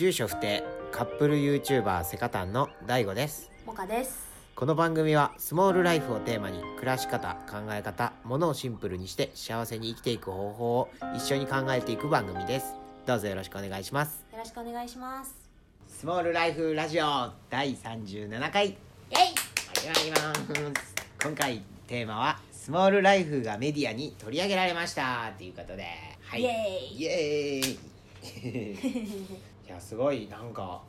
住所不定カップル YouTuber セカタンの DAIGO です。モカです。この番組はスモールライフをテーマに暮らし方考え方ものをシンプルにして幸せに生きていく方法を一緒に考えていく番組です。どうぞよろしくお願いします。よろしくお願いします。スモールライフラジオ第37回。イエイ。始まります。今回テーマはスモールライフがメディアに取り上げられました。ということで。はい。イエーイ。イエーイ すごいなんか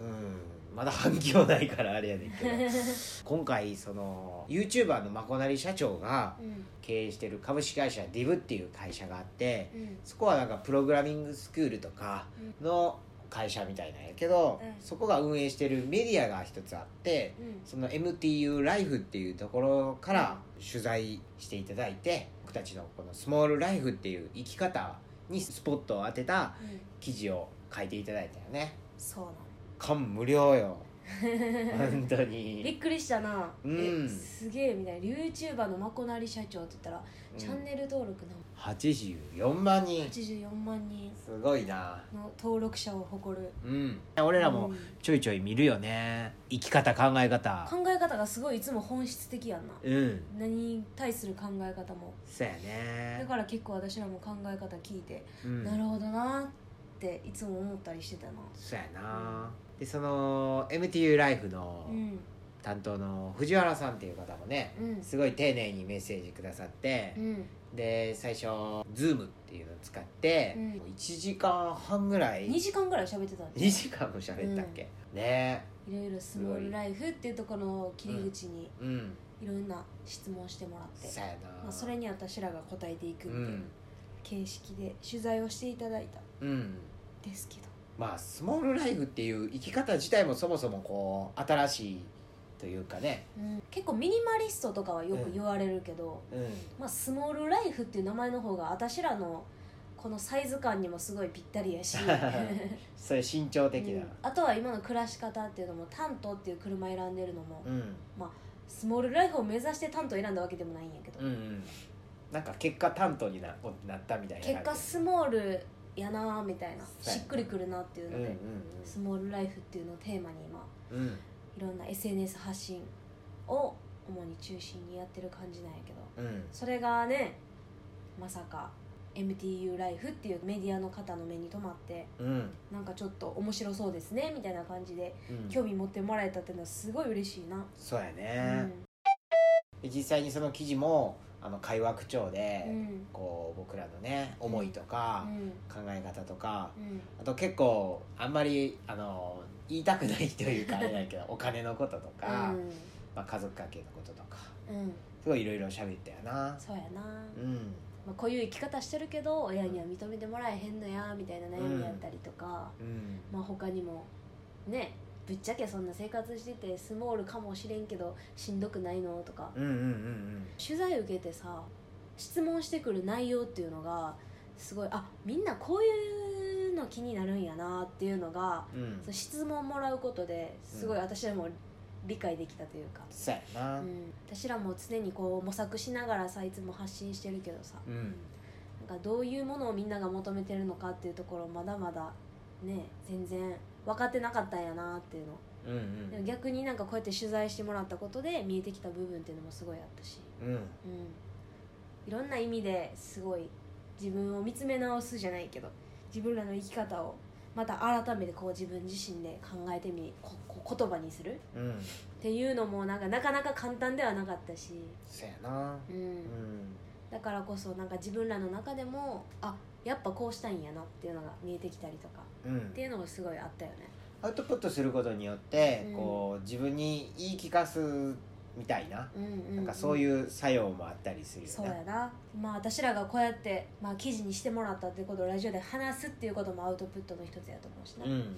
うんまだ反響ないからあれやねんけど。今回その YouTuber のまこなり社長がうん。経営してる株式会社 DIV っていう会社があってうん。そこはなんかプログラミングスクールとかの会社みたいなんやけど、うん。そこが運営してるメディアが一つあってうん。その MTU ライフっていうところから取材していただいて僕たちのこのスモールライフっていう生き方にスポットを当てたうん。記事を書いていただいたよね。そうなの。感無量よ。本当びにっくりしたな、うん。えすげえみたいな。YouTuber のまこなり社長って言ったら、うん。チャンネル登録の。84万人。84万人。すごいな。の登録者を誇る。うん。俺らもうん。ちょいちょい見るよね。生き方考え方。考え方がすごいいつも本質的やんな。うん。何に対する考え方も。そうやだねから結構私らも考え方聞いて、うん。なるほどなっていつも思ったりしてたなそうやな。でその MTU ライフのうん担当の藤原さんっていう方もねうん。すごい丁寧にメッセージくださってうん。で最初 Zoom っていうのを使ってうん。1時間半ぐらい2時間ぐらい喋ってたんで2時間も喋ったっけ、ね。いろいろスモールライフっていうところの切り口にうん。いろんな質問してもらって、そうやな、まあ、それに私らが答えていくみたいなうん。形式で取材をしていただいた。んうんですけど。まあスモールライフっていう生き方自体もそもそもこう新しいというかね。うん。結構ミニマリストとかはよく言われるけど、うん。まあ、スモールライフっていう名前の方が私らのこのサイズ感にもすごいぴったりやし、それ慎重的な。うん。あとは今の暮らし方っていうのもタントっていう車選んでるのも、うん。まあ、スモールライフを目指してタント選んだわけでもないんやけど、うんうん。なんか結果担当にななったみたいな結果スモールやなみたいなしっくりくるなっていうので、うんうんスモールライフっていうのをテーマに今うん。うんいろんな SNS 発信を主に中心にやってる感じなんやけどうん。それがねまさか MTU ライフっていうメディアの方の目に留まってうん。なんかちょっと面白そうですねみたいな感じでうん。興味持ってもらえたっていうのはすごい嬉しいな、そうやうね、実際にその記事もあの会話口調で、うん。こう僕らのね思いとか、うん。考え方とかうん。あと結構あんまりあの言いたくないというかあれだけど お金のこととか、まあ、家族関係のこととかすごいいろいろ喋ったよな。そうやな、うん。まあ、こういう生き方してるけど親には認めてもらえへんのやみたいな悩みやったりとか、うん。まあ他にもねぶっちゃけそんな生活しててスモールかもしれんけどしんどくないの？とか。うんうんうん取材受けてさ質問してくる内容っていうのがすごいあみんなこういうの気になるんやなっていうのがうん。うんそう質問もらうことですごい私らも理解できたというか、そうやな。うん、私らも常にこう模索しながらさいつも発信してるけどさ、うん。なんかどういうものをみんなが求めてるのかっていうところまだまだね全然分かってなかったんやなっていうの。うんうん。でも逆になんかこうやって取材してもらったことで見えてきた部分っていうのもすごいあったし、うん。うん、いろんな意味ですごい自分を見つめ直すじゃないけど自分らの生き方をまた改めてこう自分自身で考えてみここ言葉にする。っうん。ていうのもなんかなかなか簡単ではなかったし、そうやな。うん。うん。だからこそなんか自分らの中でもあやっぱこうしたいんやなっていうのが見えてきたりとかうん。っていうのがすごいあったよね。アウトプットすることによって、うん。こう自分に言い聞かすみたいな、うんうん、うん、なんかそういう作用もあったりするよね。そうやな。まあ私らがこうやって、まあ、記事にしてもらったってことをラジオで話すっていうこともアウトプットの一つやと思うしな、うん。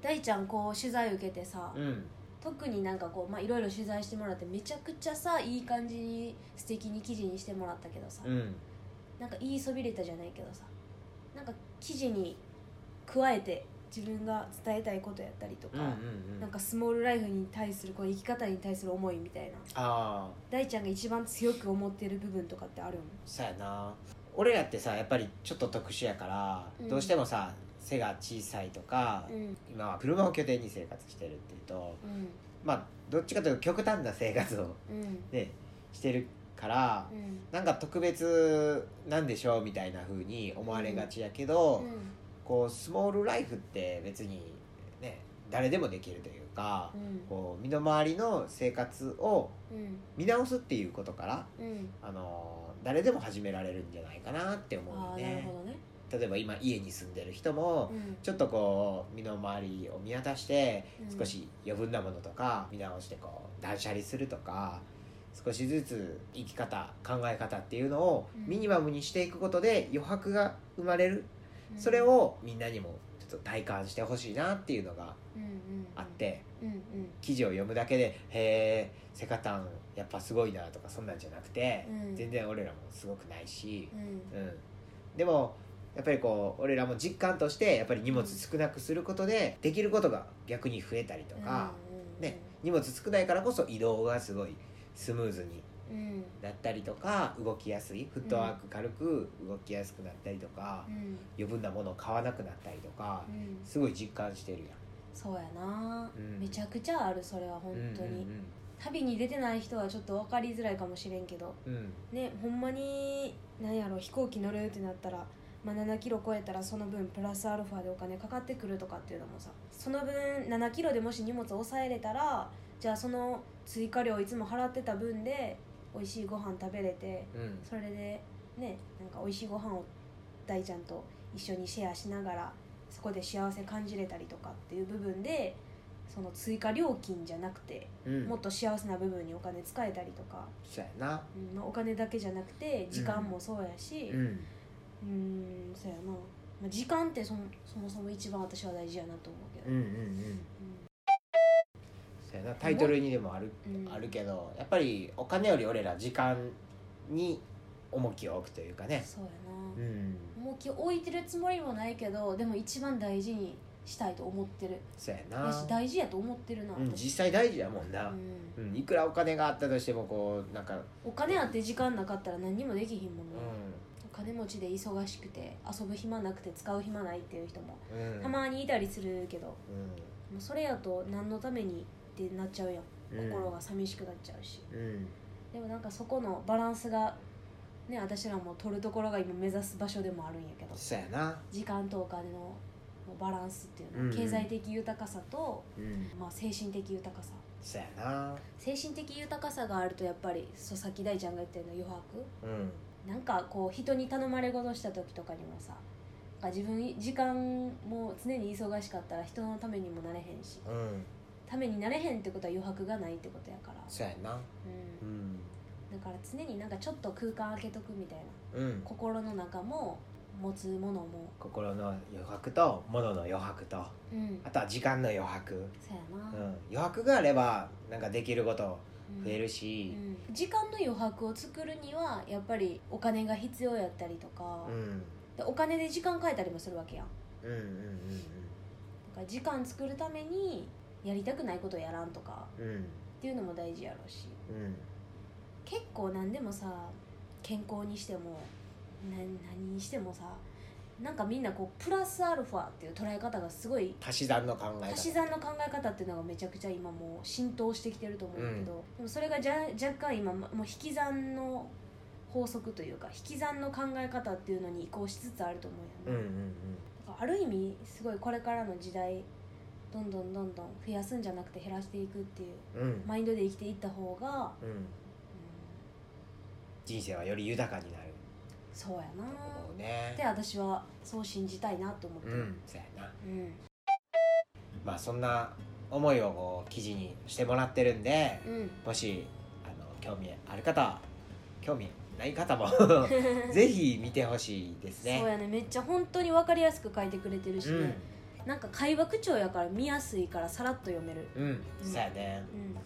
大ちゃんこう取材受けてさ、うん。特になんかこうまあいろいろ取材してもらってめちゃくちゃさいい感じに素敵に記事にしてもらったけどさ、うんなんか言いそびれたじゃないけどさなんか記事に加えて自分が伝えたいことやったりとか、うんうんうん。なんかスモールライフに対するこう生き方に対する思いみたいな。ああ。大ちゃんが一番強く思ってる部分とかってあるん。そうやな。俺らってさやっぱりちょっと特殊やから、うん。どうしてもさ背が小さいとか、うん。今は車を拠点に生活してるっていうとうん。まあどっちかというと極端な生活をうん。ねしてるからうん。なんか特別なんでしょうみたいな風に思われがちやけど、こうスモールライフって別にね誰でもできるというか、うん。こう身の回りの生活をうん。見直すっていうことから、うん。あの誰でも始められるんじゃないかなって思うあよね。例えば今家に住んでる人も、うん。ちょっとこう身の回りを見渡してうん。少し余分なものとか見直してこう断捨離するとか少しずつ生き方考え方っていうのをうん。ミニマムにしていくことで余白が生まれる。うん。それをみんなにもちょっと体感してほしいなっていうのがあってうんうん。記事を読むだけで「へえセカタンやっぱすごいな」とかそんなんじゃなくてうん。全然俺らもすごくないしうん。うん、でもやっぱりこう俺らも実感としてやっぱり荷物少なくすることでできることが逆に増えたりとか、うん。ね荷物少ないからこそ移動がすごいスムーズにうん。なったりとか動きやすい。フットワーク軽く動きやすくなったりとかう、ん。余分なものを買わなくなったりとかうん。すごい実感してるやん。そうやな。うん。めちゃくちゃあるそれは本当に。旅に出てない人はちょっと分かりづらいかもしれんけどうんうん。ねほんまに何やろ飛行機乗るってなったら、まあ、7キロ超えたらその分プラスアルファでお金かかってくるとかっていうのもさその分7キロでもし荷物抑えれたらじゃあその追加料いつも払ってた分で美味しいご飯食べれてうん。それでねなんか美味しいご飯を大ちゃんと一緒にシェアしながらそこで幸せ感じれたりとかっていう部分でその追加料金じゃなくてうん。もっと幸せな部分にお金使えたりとか、そうやな。うんまあ、お金だけじゃなくて時間もそうやしうんうんそうやな、まあ、時間ってそもそもそも一番私は大事やなと思うけど、うんうんうん。そうやな。タイトルにでもあるうん。あるけどやっぱりお金より俺ら時間に重きを置くというかね。そうやうなん。重きを置いてるつもりもないけどでも一番大事にしたいと思ってる。そうややな。し大事やと思ってるな、うん、私実際大事やもんな、うん。うん、いくらお金があったとしてもこうなんか、お金あって時間なかったら何にもできひんもんね、うお金持ちで忙しくて遊ぶ暇なくて使う暇ないっていう人もたまにいたりするけど、もううそれやと何のためにってなっちゃうやん。ん、心が寂しくなっちゃうし、うん。でもなんかそこのバランスがね私らも取るところが今目指す場所でもあるんやけどそうやな。時間とお金のバランスっていうの経済的豊かさと、うん。まあ、精神的豊かさ。そうやな。精神的豊かさがあるとやっぱりそうさっき大ちゃんが言ったような余白。うんなんかこう人に頼まれ事した時とかにもさ自分時間も常に忙しかったら人のためにもなれへんしうん。ためになれへんってことは余白がないってことやから、そうやな。ううん。ん、だから常になんかちょっと空間空けとくみたいな。うん。心の中も持つものも。心の余白と物の余白と。うん。あとは時間の余白、そうやな、うん、余白があればなんかできることうん増えるし。うん。時間の余白を作るにはやっぱりお金が必要やったりとか、うん。でお金で時間変えたりもするわけやん。うんうんうんだから時間作るためにやりたくないことやらんとか。うんうんっていうのも大事やろうし。うん。結構何でもさ健康にしてもな何にしてもさなんかみんなこうプラスアルファっていう捉え方がすごい足し算の考え方。足し算の考え方っていうのがめちゃくちゃ今もう浸透してきてると思うんだけど、でもそれがじゃ若干今もう引き算の法則というか引き算の考え方っていうのに移行しつつあると思うよね、うんうんだからある意味すごいこれからの時代どんどんどんどん増やすんじゃなくて減らしていくっていううんうん。マインドで生きていった方が、うん。うん、人生はより豊かになるそうやな。と思うね。って私はそう信じたいなと思ってる。うんそうやな。うん。まあそんな思いをこう記事にしてもらってるんでうん。もしあの興味ある方は興味ない方も ぜひ見てほしいですね。そうやね。めっちゃ本当に分かりやすく書いてくれてるしうん。ね、なんか会話口調やから見やすいからさらっと読める。うん、そうやね。うん。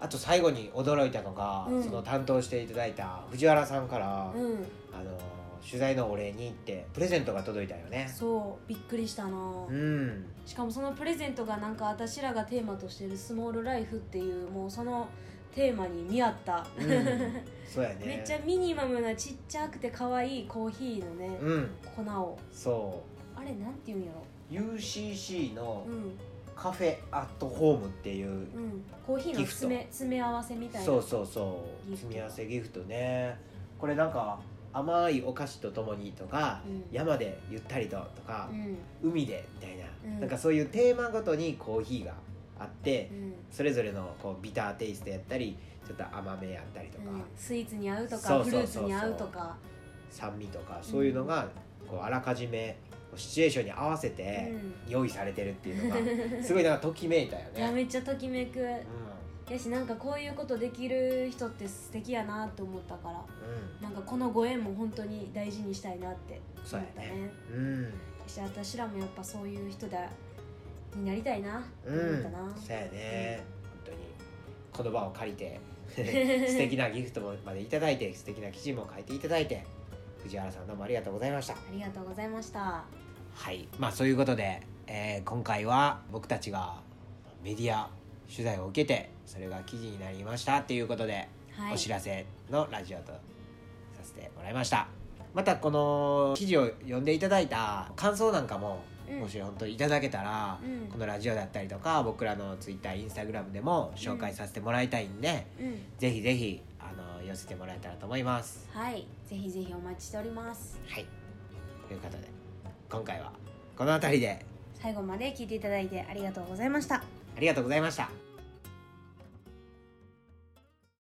あと最後に驚いたのが、うん。その担当していただいた藤原さんから、うんあの取材のお礼に行ってプレゼントが届いたよね。そうびっくりしたな、うん。しかもそのプレゼントがなんか私らがテーマとしてるスモールライフっていうもうそのテーマに見合った、うん。そうやね。めっちゃミニマムなちっちゃくて可愛いコーヒーのね、うん。粉を。そあれなんて言うんやろ？UCC のうん。カフェアットホームっていう、うん。コーヒーの詰め詰め合わせみたいな。そうそうそう。ギフト。積み合わせギフトね。これなんか甘いお菓子とともにとか、うん。山でゆったりととかう、ん。海でみたいな、うん。なんかそういうテーマごとにコーヒーがあって、うん。それぞれのこうビターテイストやったりちょっと甘めやったりとか、うん。スイーツに合うとそうかうそうそう。ルーツに合うとか。酸味とかそういうのがこうあらかじめシチュエーションに合わせてうん。用意されてるっていうのが すごいなんかときめいたよね。いやめっちゃときめく。うやしなんかこういうことできる人って素敵やなって思ったからん。なんかこのご縁も本当に大事にしたいなってそうやね思ったね。うんうん。やし私らもやっぱそういう人だになりたいなってうん思ったな、そうやね、本当にこの場を借りて 素敵なギフトもまでいただいて素敵な記事も書いていただいて藤原さんどうもありがとうございました。ありがとうございました。はい。まあそういうことで、えー今回は僕たちがメディア取材を受けてそれが記事になりましたっていうことで、はい。お知らせのラジオとさせてもらいました。またこの記事を読んでいただいた感想なんかも、うん。もし本当にいただけたら、うん。このラジオだったりとか僕らのツイッターインスタグラムでも紹介させてもらいたいんで、うん。ぜひぜひあの寄せてもらえたらと思います。はい。ぜひぜひお待ちしております。はい。ということで今回はこの辺りで。最後まで聞いていただいてありがとうございましたありがとうございました。